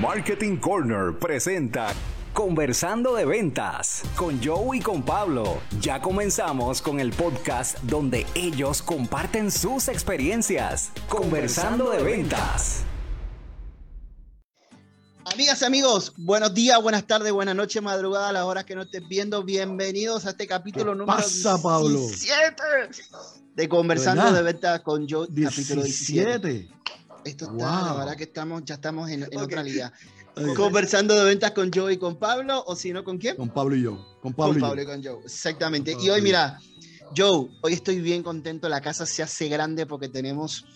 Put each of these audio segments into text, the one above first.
Marketing Corner presenta Conversando de Ventas con Joe y con Pablo. Ya comenzamos con el podcast donde ellos comparten sus experiencias. Conversando de Ventas. Amigas y amigos, buenos días, buenas tardes, buenas noches, madrugada, a las horas que nos estés viendo. Bienvenidos a este capítulo ¿Qué número pasa, Pablo? 17 de Conversando ¿Verdad? de Ventas con Joe, capítulo 17. 17. Esto está, la verdad que estamos, ya estamos en, otra liga. Conversando de ventas con Joe y con Pablo, o si no, ¿con quién? Con Pablo y yo. Con Pablo, con y yo. Y con Joe. Exactamente. Con Y hoy, mira, Joe, hoy estoy bien contento. La casa se hace grande porque tenemos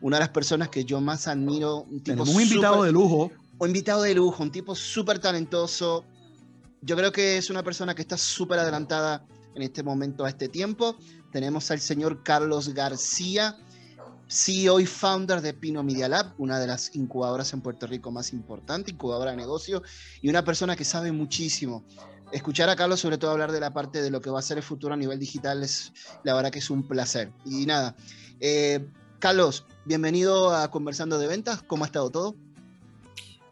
una de las personas que yo más admiro. Un tipo Tenemos un invitado de lujo. un invitado de lujo, un tipo súper talentoso. Yo creo que es una persona que está súper adelantada en este momento a este tiempo. Tenemos al señor Carlos García, CEO y founder de Pino Media Lab, una de las incubadoras en Puerto Rico más importante, incubadora de negocio, y una persona que sabe muchísimo. Escuchar a Carlos, sobre todo hablar de la parte de lo que va a ser el futuro a nivel digital, es la verdad que es un placer. Y nada, eh, Carlos, bienvenido a Conversando de Ventas. ¿Cómo ha estado todo?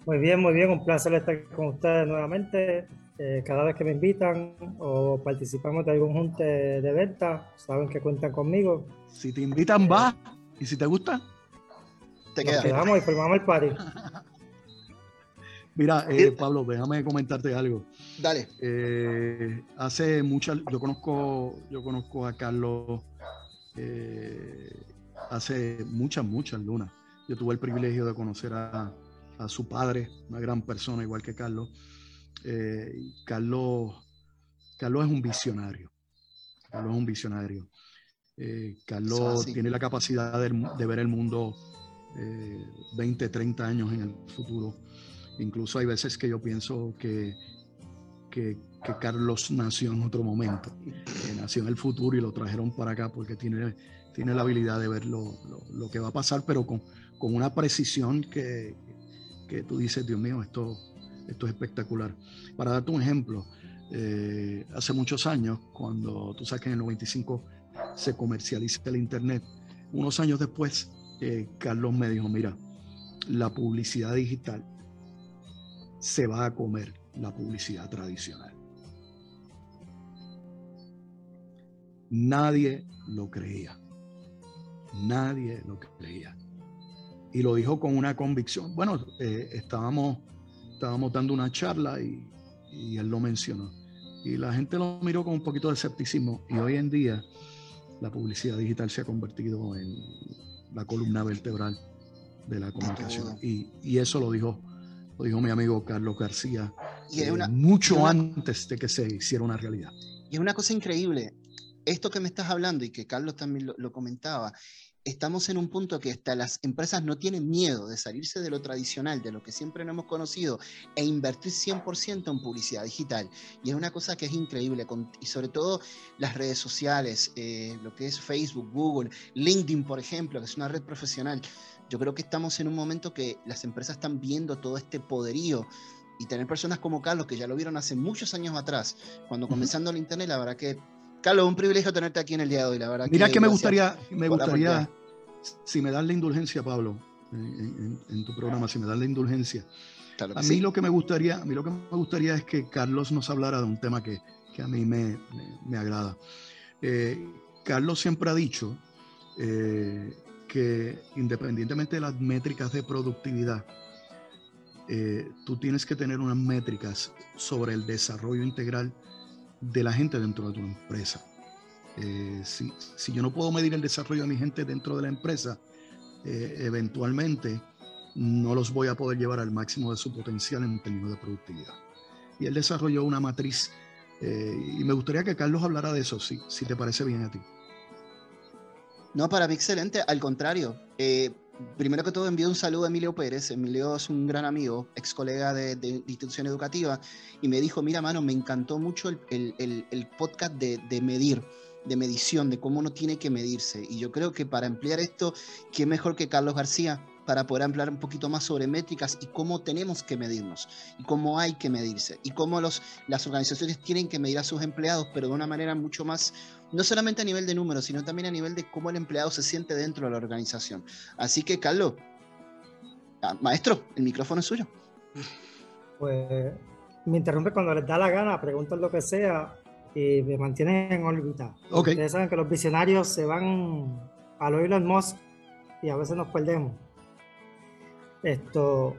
Muy bien, muy bien, un placer estar con ustedes nuevamente. Eh, cada vez que me invitan o participamos de algún junte de venta, saben que cuentan conmigo. Si te invitan, va. Y si te gusta, Te Nos queda. quedamos y formamos el party. mira, eh, Pablo, déjame comentarte algo. Dale. Eh, hace muchas, yo conozco, yo conozco a Carlos eh, hace muchas, muchas lunas. Yo tuve el privilegio de conocer a, a su padre, una gran persona igual que Carlos. Eh, Carlos, Carlos es un visionario. Carlos es un visionario. Eh, Carlos así. tiene la capacidad de, de ver el mundo eh, 20, 30 años en el futuro. Incluso hay veces que yo pienso que, que, que Carlos nació en otro momento, que nació en el futuro y lo trajeron para acá porque tiene, tiene la habilidad de ver lo, lo- lo que va a pasar, pero con, con una precisión que, que tú dices, Dios mío, esto, esto es espectacular. Para darte un ejemplo, eh, hace muchos años, cuando tú sabes que en el 95 se comercializa el Internet, unos años después, eh, Carlos me dijo, mira, la publicidad digital se va a comer la publicidad tradicional. Nadie lo creía. Nadie lo creía. Y lo dijo con una convicción. Bueno, eh, estábamos, estábamos dando una charla y, y él lo mencionó. Y la gente lo miró con un poquito de escepticismo. Y hoy en día la publicidad digital se ha convertido en la columna vertebral de la comunicación. Y, y eso lo dijo, lo dijo mi amigo Carlos García Y eh, una, mucho una- antes de que se hiciera una realidad. y es una cosa increíble. Esto que me estás hablando y que Carlos también lo, lo comentaba, estamos en un punto que hasta las empresas no tienen miedo de salirse de lo tradicional, de lo que siempre no hemos conocido, e invertir 100% en publicidad digital. Y es una cosa que es increíble, con- y sobre todo las redes sociales, eh, lo que es Facebook, Google, LinkedIn, por ejemplo, que es una red profesional. Yo creo que estamos en un momento que las empresas están viendo todo este poderío y tener personas como Carlos, que ya lo vieron hace muchos años atrás, cuando comenzando el Internet, la verdad que, Carlos, un privilegio tenerte aquí en el día de hoy, la verdad. Mira que me gustaría, me gustaría, si me das la indulgencia, Pablo, en, en- en tu programa, si me das la indulgencia, Claro a mí sí. lo que me gustaría, a mí lo que me gustaría es que Carlos nos hablara de un tema que, que a mí me, me- me agrada. Eh, Carlos siempre ha dicho eh, que independientemente de las métricas de productividad, eh, tú tienes que tener unas métricas sobre el desarrollo integral de la gente dentro de tu empresa. Eh, si, si yo no puedo medir el desarrollo de mi gente dentro de la empresa, eh, eventualmente no los voy a poder llevar al máximo de su potencial en términos de productividad. Y él desarrolló una matriz eh, y me gustaría que Carlos hablara de eso, si, si te parece bien a ti. No, para mí excelente, al contrario. Primero que todo envío un saludo a Emilio Pérez. Emilio es un gran amigo, ex colega de, de institución educativa, y me dijo, mira, mano, me encantó mucho el, podcast de, de medir, de medición, de cómo uno tiene que medirse. Y yo creo que para ampliar esto, ¿quién mejor que Carlos García? Para poder ampliar un poquito más sobre métricas y cómo tenemos que medirnos y cómo hay que medirse y cómo los, las organizaciones tienen que medir a sus empleados, pero de una manera mucho más, no solamente a nivel de números, sino también a nivel de cómo el empleado se siente dentro de la organización. Así que, Carlos, ah, maestro, el micrófono es suyo. pues me interrumpe cuando les da la gana, preguntan lo que sea y me mantienen en órbita. Ustedes saben que los visionarios se van al Elon Musk y a veces nos perdemos. Esto,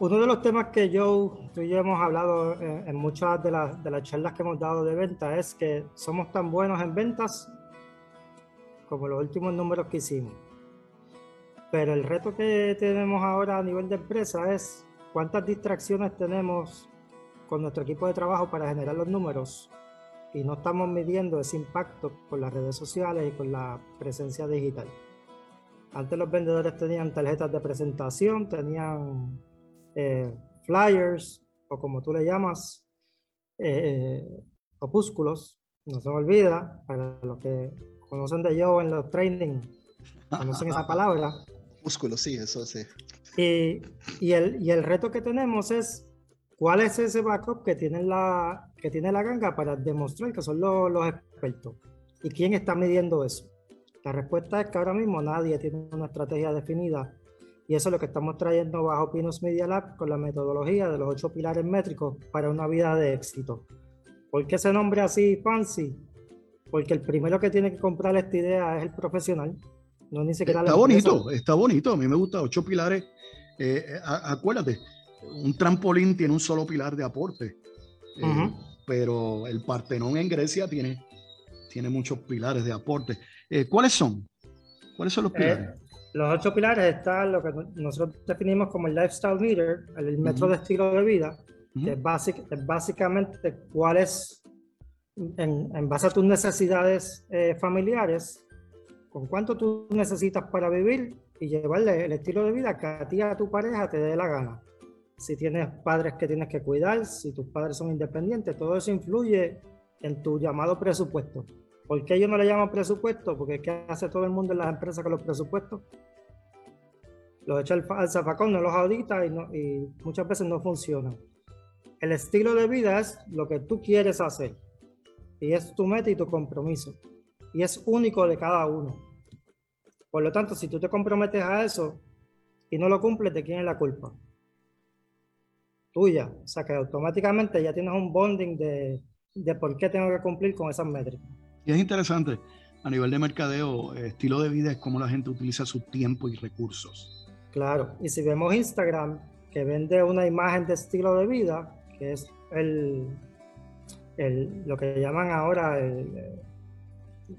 uno de los temas que yo, tú y yo hemos hablado en, muchas de de las charlas que hemos dado de venta es que somos tan buenos en ventas como los últimos números que hicimos. Pero el reto que tenemos ahora a nivel de empresa es cuántas distracciones tenemos con nuestro equipo de trabajo para generar los números y no estamos midiendo ese impacto con las redes sociales y con la presencia digital. Antes los vendedores tenían tarjetas de presentación, tenían eh, flyers o como tú le llamas, eh, opúsculos, no se me olvida, para los que conocen de yo en los training, conocen esa palabra. Opúsculos, sí, eso sí. Y, y, el, y el reto que tenemos es cuál es ese backup que tiene la, que tiene la ganga para demostrar que son los, los expertos. ¿Y quién está midiendo eso? La respuesta es que ahora mismo nadie tiene una estrategia definida y eso es lo que estamos trayendo bajo Pinus Media Lab con la metodología de los ocho pilares métricos para una vida de éxito. ¿Por qué ese nombre así fancy? Porque el primero que tiene que comprar esta idea es el profesional. No ni siquiera está bonito, está bonito. A mí me gusta ocho pilares. Eh, eh, acuérdate, un trampolín tiene un solo pilar de aporte, eh, pero el Partenón en Grecia tiene, tiene muchos pilares de aporte. ¿Cuáles son? ¿Cuáles son los pilares? los ocho pilares están lo que nosotros definimos como el lifestyle meter, el metro de estilo de vida, que es, básicamente cuál es, en, base a tus necesidades eh, familiares, con cuánto tú necesitas para vivir y llevarle el estilo de vida que a ti y a tu pareja te dé la gana. Si tienes padres que tienes que cuidar, si tus padres son independientes, todo eso influye en tu llamado presupuesto. ¿Por qué yo no le llamo presupuesto? Porque es que hace todo el mundo en las empresas con los presupuestos. Los echa al, zafacón, no los audita y, muchas veces no funciona. El estilo de vida es lo que tú quieres hacer. Y es tu meta y tu compromiso. Y es único de cada uno. Por lo tanto, si tú te comprometes a eso y no lo cumples, ¿de quién es la culpa? Tuya. O sea que automáticamente ya tienes un bonding de, de por qué tengo que cumplir con esas métricas. Y es interesante, a nivel de mercadeo, estilo de vida es cómo la gente utiliza su tiempo y recursos. Claro, y si vemos Instagram, que vende una imagen de estilo de vida, que es el, el lo que llaman ahora el,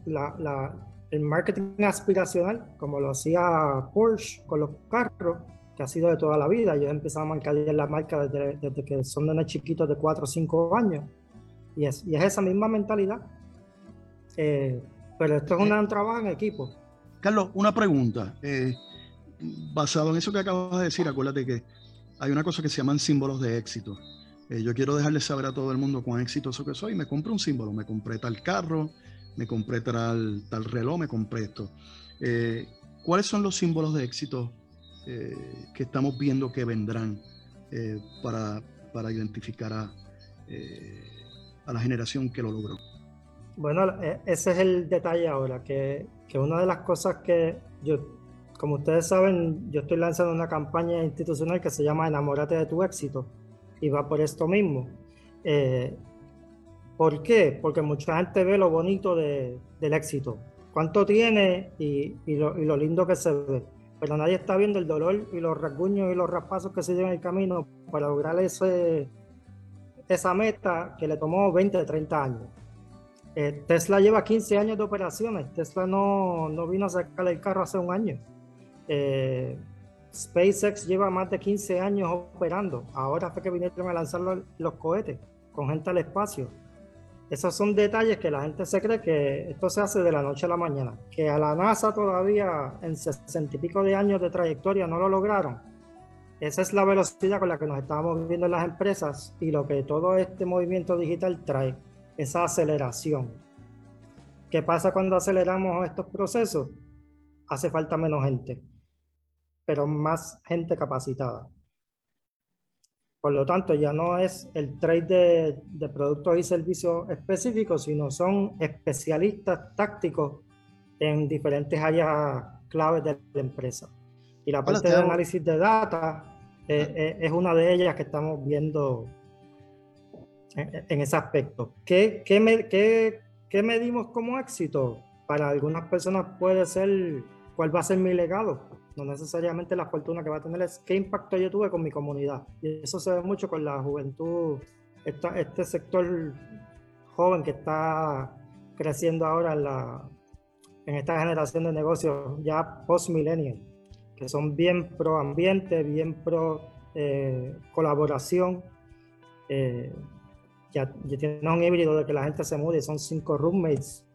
la, el marketing aspiracional, como lo hacía Porsche con los carros, que ha sido de toda la vida. Ellos empezaron a marcar la marca desde, desde que son de chiquitos de 4 o 5 años. Y es, y es esa misma mentalidad. Eh, pero esto es un trabajo en equipo. Carlos, una pregunta. Eh, basado en eso que acabas de decir, acuérdate que hay una cosa que se llaman símbolos de éxito. Eh, yo quiero dejarle saber a todo el mundo cuán exitoso que soy. Me compré un símbolo, me compré tal carro, me compré tal, tal reloj, me compré esto. ¿Cuáles son los símbolos de éxito que estamos viendo que vendrán para, para, identificar a, a la generación que lo logró? Bueno, e, ese es el detalle ahora, que, que, una de las cosas que yo, como ustedes saben, yo estoy lanzando una campaña institucional que se llama Enamórate de tu éxito y va por esto mismo. Eh, ¿Por qué? Porque mucha gente ve lo bonito de, del éxito, cuánto tiene y, y, lo, y, lo, lindo que se ve, pero nadie está viendo el dolor y los rasguños y los raspazos que se llevan en el camino para lograr ese, esa meta que le tomó 20, 30 años. Eh, Tesla lleva 15 años de operaciones. Tesla no, no vino a sacar el carro hace un año. Eh, SpaceX lleva más de 15 años operando. Ahora fue que vinieron a lanzar los, cohetes con gente al espacio. Esos son detalles que la gente se cree que esto se hace de la noche a la mañana. Que a la NASA todavía en 60 y pico de años de trayectoria no lo lograron. Esa es la velocidad con la que nos estamos viendo en las empresas y lo que todo este movimiento digital trae esa aceleración. ¿Qué pasa cuando aceleramos estos procesos? Hace falta menos gente, pero más gente capacitada. Por lo tanto, ya no es el trade de, productos y servicios específicos, sino son especialistas tácticos en diferentes áreas claves de la empresa. Y la parte de análisis de data eh, eh, es una de ellas que estamos viendo en, ese aspecto. ¿Qué, qué, me, qué, ¿Qué medimos como éxito? Para algunas personas puede ser cuál va a ser mi legado. No necesariamente la fortuna que va a tener es qué impacto yo tuve con mi comunidad. Y eso se ve mucho con la juventud, este sector joven que está creciendo ahora en, la, en esta generación de negocios ya post-millennial, que son bien pro ambiente, bien pro eh, colaboración. Eh, tienes un híbrido de que la gente se mude, son cinco roommates,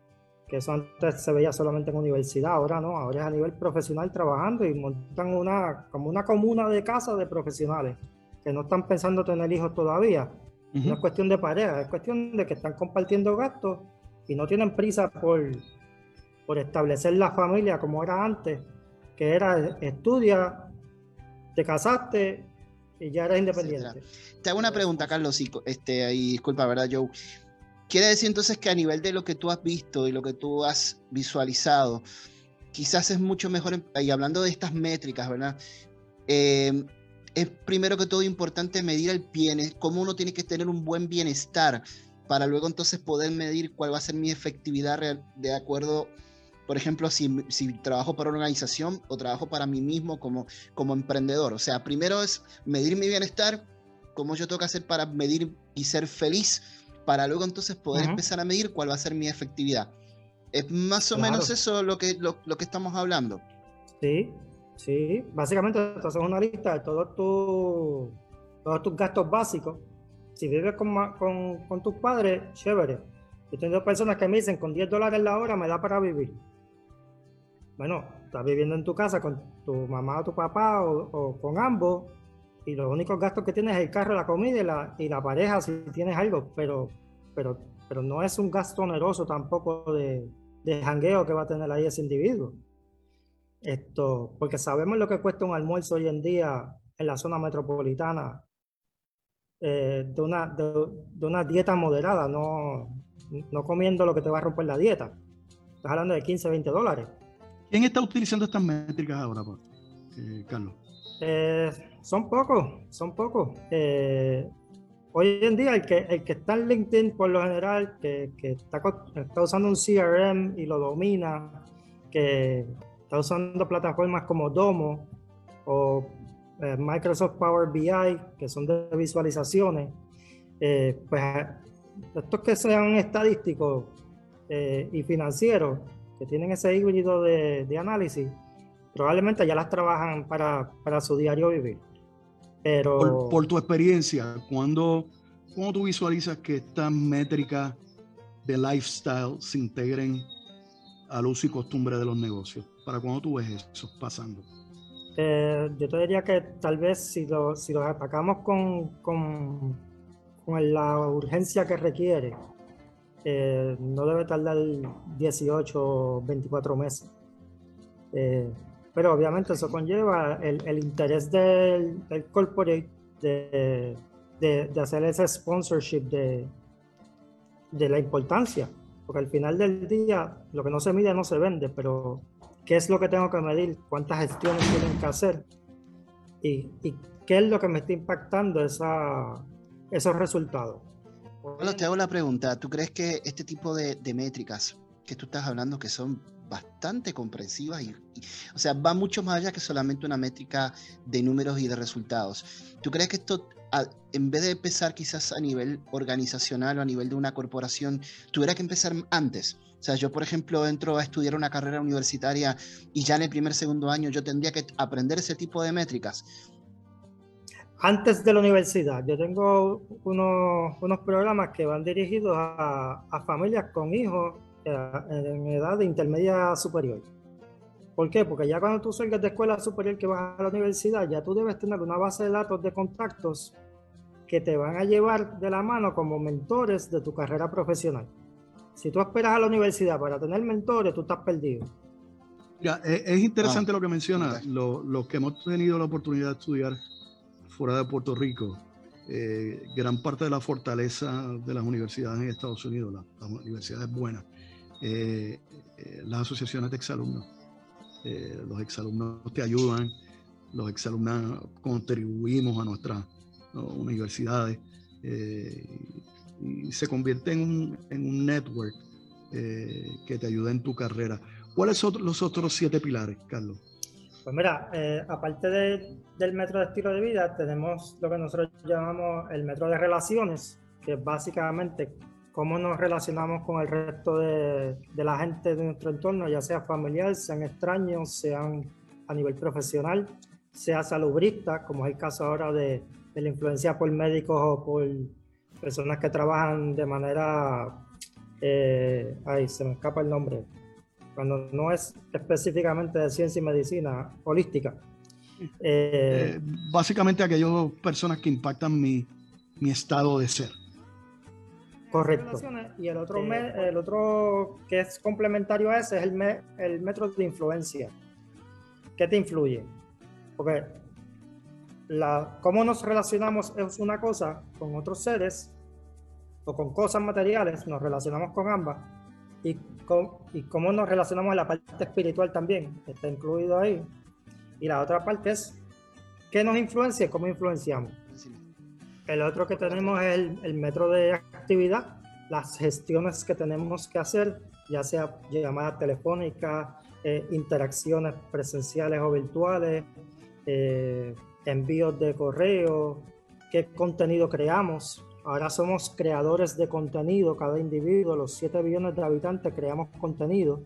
que eso antes se veía solamente en universidad, ahora no, ahora es a nivel profesional trabajando y montan una, como una comuna de casa de profesionales que no están pensando tener hijos todavía. No es cuestión de pareja, es cuestión de que están compartiendo gastos y no tienen prisa por, por establecer la familia como era antes, que era estudia, te casaste y ya eres independiente. Te hago una pregunta, Carlos, y, este, y disculpa, ¿verdad, Joe? Quiere decir entonces que a nivel de lo que tú has visto y lo que tú has visualizado, quizás es mucho mejor, y hablando de estas métricas, ¿verdad? Eh, es primero que todo importante medir el bienestar, cómo uno tiene que tener un buen bienestar para luego entonces poder medir cuál va a ser mi efectividad real, de acuerdo por ejemplo, si, si, trabajo para una organización o trabajo para mí mismo como, como emprendedor. O sea, primero es medir mi bienestar, cómo yo tengo que hacer para medir y ser feliz, para luego entonces poder empezar a medir cuál va a ser mi efectividad. Es más o menos eso lo que, lo, lo, que estamos hablando. Sí, sí. Básicamente, entonces una lista de todos, tu, todos tus gastos básicos. Si vives con, con, con tus padres, chévere. Yo tengo personas que me dicen, con 10 dólares la hora me da para vivir bueno, estás viviendo en tu casa con tu mamá o tu papá o, con ambos y los únicos gastos que tienes es el carro, la comida y la, pareja si tienes algo, pero, pero, pero no es un gasto oneroso tampoco de, de jangueo que va a tener ahí ese individuo. Esto, porque sabemos lo que cuesta un almuerzo hoy en día en la zona metropolitana eh, de, una, de, una dieta moderada, no, no comiendo lo que te va a romper la dieta. Estás hablando de 15, 20 dólares. ¿Quién está utilizando estas métricas ahora, eh, Carlos? Eh, son pocos, son pocos. Eh, hoy en día el que, el que está en LinkedIn por lo general, que, está, está, usando un CRM y lo domina, que está usando plataformas como Domo o Microsoft Power BI, que son de visualizaciones, pues estos que sean estadísticos y financieros, que tienen ese híbrido de, de análisis, probablemente ya las trabajan para, para su diario vivir. Pero... Por, tu experiencia, ¿cuándo, ¿cómo tú visualizas que estas métricas de lifestyle se integren al uso y costumbre de los negocios? ¿Para cuándo tú ves eso pasando? Eh, yo te diría que tal vez si, lo, si los atacamos con, con, con la urgencia que requiere, eh, no debe tardar 18 o 24 meses. Eh, pero obviamente eso conlleva el, interés del, del corporate de, de, hacer ese sponsorship de, de la importancia. Porque al final del día, lo que no se mide no se vende, pero ¿qué es lo que tengo que medir? ¿Cuántas gestiones tienen que hacer? ¿Y, y qué es lo que me está impactando esa, esos resultados? Te hago la pregunta. ¿Tú crees que este tipo de, métricas que tú estás hablando, que son bastante comprensivas, y, o sea, va mucho más allá que solamente una métrica de números y de resultados? ¿Tú crees que esto, en vez de empezar quizás a nivel organizacional o a nivel de una corporación, tuviera que empezar antes? O sea, yo, por ejemplo, entro a estudiar una carrera universitaria y ya en el primer, segundo año yo tendría que aprender ese tipo de métricas antes de la universidad, yo tengo unos, unos programas que van dirigidos a, a familias con hijos eh, en edad de intermedia superior. ¿Por qué? Porque ya cuando tú salgas de escuela superior que vas a la universidad, ya tú debes tener una base de datos de contactos que te van a llevar de la mano como mentores de tu carrera profesional. Si tú esperas a la universidad para tener mentores, tú estás perdido. Ya, es, interesante ah, lo que mencionas, los que hemos tenido la oportunidad de estudiar fuera de Puerto Rico, eh, gran parte de la fortaleza de las universidades en Estados Unidos, las, universidades buenas, eh, eh, las asociaciones de exalumnos. los exalumnos te ayudan los exalumnos contribuimos a nuestras universidades y se convierte en un, en un network que te ayuda en tu carrera. ¿Cuáles son los otros siete pilares, Carlos? Pues mira, eh, aparte del metro de estilo de vida, tenemos lo que nosotros llamamos el metro de relaciones, que es básicamente cómo nos relacionamos con el resto de, de, la gente de nuestro entorno, ya sea familiar, sean extraños, sean a nivel profesional, sea salubrista, como es el caso ahora de, de la influencia por médicos o por personas que trabajan de manera, eh, ay, se me escapa el nombre, cuando no es específicamente de ciencia y medicina holística. Eh, eh, básicamente aquellas personas que impactan mi, mi estado de ser. Correcto. Y el otro, el otro que es complementario a ese es el, el metro de influencia. ¿Qué te influye? Porque la, cómo nos relacionamos es una cosa con otros seres o con cosas materiales, nos relacionamos con ambas. Y, y cómo nos relacionamos en la parte espiritual también, está incluido ahí. Y la otra parte es qué nos influencia y cómo influenciamos. El otro que tenemos es el, el metro de actividad, las gestiones que tenemos que hacer, ya sea llamadas telefónicas, eh, interacciones presenciales o virtuales, eh, envíos de correo, qué contenido creamos. Ahora somos creadores de contenido, cada individuo, los 7 billones de habitantes creamos contenido.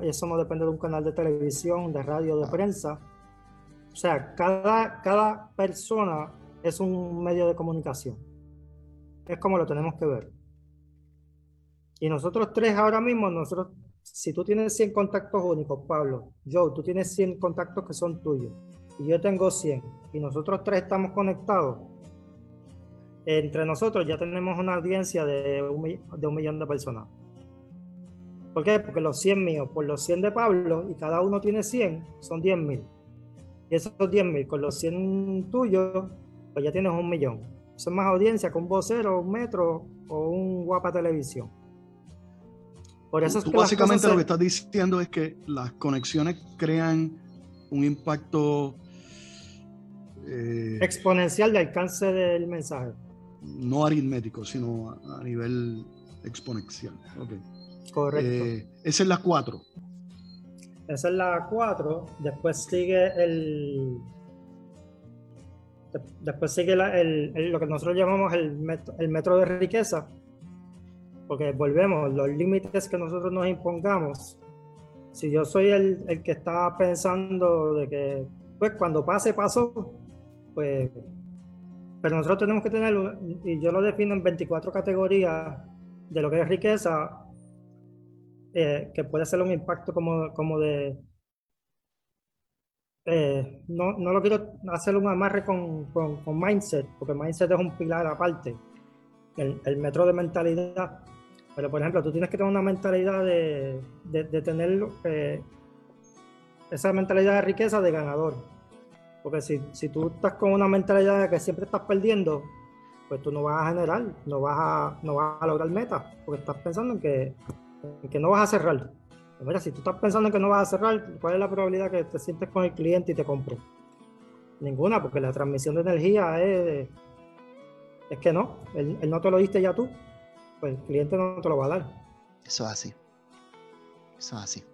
eso no depende de un canal de televisión, de radio, de prensa. O sea, cada, cada persona es un medio de comunicación. Es como lo tenemos que ver. Y nosotros tres ahora mismo, nosotros, si tú tienes 100 contactos únicos, Pablo, Joe, tú tienes 100 contactos que son tuyos y yo tengo 100 y nosotros tres estamos conectados, entre nosotros ya tenemos una audiencia de un, de un millón de personas. ¿Por qué? Porque los 100 míos por los 100 de Pablo y cada uno tiene 100, son 10 mil. Y esos 10 mil con los 100 tuyos, pues ya tienes un millón. Es más audiencia que un vocero, un metro o un guapa televisión. Por eso es que básicamente lo que estás diciendo es que las conexiones crean un impacto eh, exponencial de alcance del mensaje. No aritmético, sino a, nivel exponencial. Correcto. Eh, esa es la 4. Esa es la 4. Después sigue el. Después sigue lo que nosotros llamamos el metro, el metro de riqueza. Porque volvemos, los límites que nosotros nos impongamos. Si yo soy el, el que está pensando de que, pues cuando pase, pasó, pues, pero nosotros tenemos que tenerlo, y yo lo defino en 24 categorías de lo que es riqueza, eh, que puede ser un impacto como, como de... Eh, no, no, lo quiero hacer un amarre con, con, mindset, porque mindset es un pilar aparte, el, metro de mentalidad. Pero, por ejemplo, tú tienes que tener una mentalidad de, de, de tener eh, esa mentalidad de riqueza de ganador porque si, si tú estás con una mentalidad de que siempre estás perdiendo, pues tú no vas a generar, no vas a, no vas a lograr metas, porque estás pensando en que, que no vas a cerrar. Pues mira, si tú estás pensando en que no vas a cerrar, ¿cuál es la probabilidad que te sientes con el cliente y te compre? Ninguna, porque la transmisión de energía es, es que no, él, no te lo diste ya tú, pues el cliente no te lo va a dar. Eso es así. Eso es así.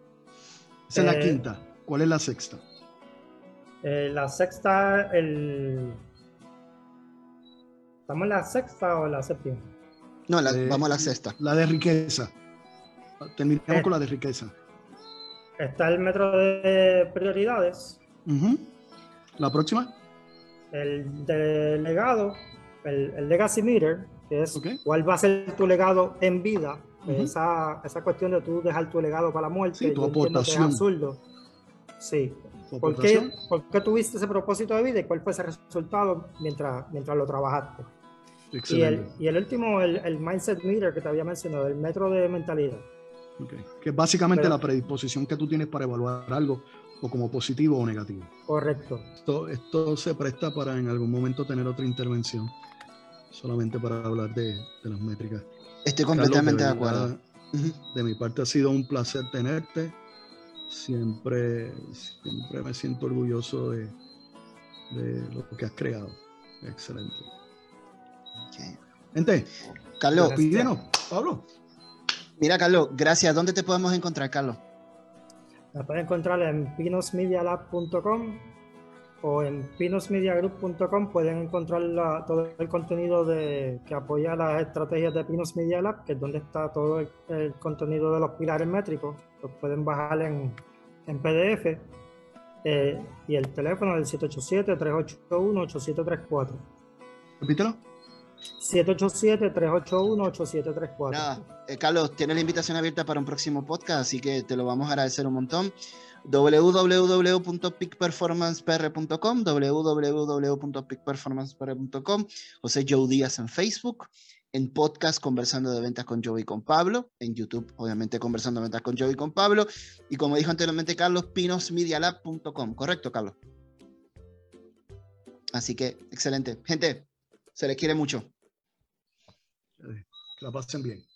Esa es la eh, quinta. ¿Cuál es la sexta? Eh, la sexta, el. ¿Estamos en la sexta o en la séptima? No, vamos a la sexta. La de riqueza. Terminamos eh, con la de riqueza. Está el metro de prioridades. ¿La próxima? El de legado, el, legacy meter, que es cuál va a ser tu legado en vida. esa, esa, cuestión de tú dejar tu legado para la muerte. Sí, tu aportación. Sí, ¿Por qué, ¿Por qué, tuviste ese propósito de vida y cuál fue ese resultado mientras, mientras lo trabajaste? Y el, y el, último, el, el, Mindset Meter que te había mencionado, el metro de mentalidad. Okay. Que es básicamente la predisposición que tú tienes para evaluar algo o como positivo o negativo. Correcto. Esto, esto se presta para en algún momento tener otra intervención, solamente para hablar de, de las métricas. Estoy completamente de, acuerdo. De mi parte ha sido un placer tenerte siempre, siempre me siento orgulloso de, de lo que has creado. Excelente. Gente, Carlos, pídenos, Pablo. Mira, Carlos, gracias. ¿Dónde te podemos encontrar, Carlos? La pueden encontrar en pinosmedialab.com o en pinosmediagroup.com pueden encontrar todo el contenido de, que apoya las estrategias de Pinos Media Lab, que es donde está todo el, contenido de los pilares métricos. Lo pueden bajar en, en PDF. Eh, y el teléfono es el 787-381-8734. Repítelo. 787-381-8734. Nada, eh, Carlos, tienes la invitación abierta para un próximo podcast, así que te lo vamos a agradecer un montón www.peakperformancepr.com, www.peakperformancepr.com, José Joe Díaz en Facebook, en podcast Conversando de Ventas con Joe y con Pablo, en YouTube, obviamente Conversando de Ventas con Joe y con Pablo, y como dijo anteriormente Carlos, pinosmedialab.com, ¿correcto, Carlos? Así que, excelente. Gente, se les quiere mucho. Que la pasen bien.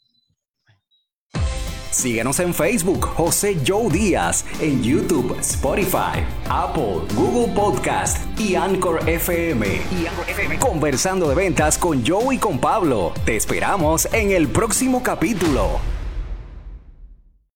Síguenos en Facebook, José Joe Díaz, en YouTube, Spotify, Apple, Google Podcast y Anchor FM. Y FM. Conversando de ventas con Joe y con Pablo. Te esperamos en el próximo capítulo.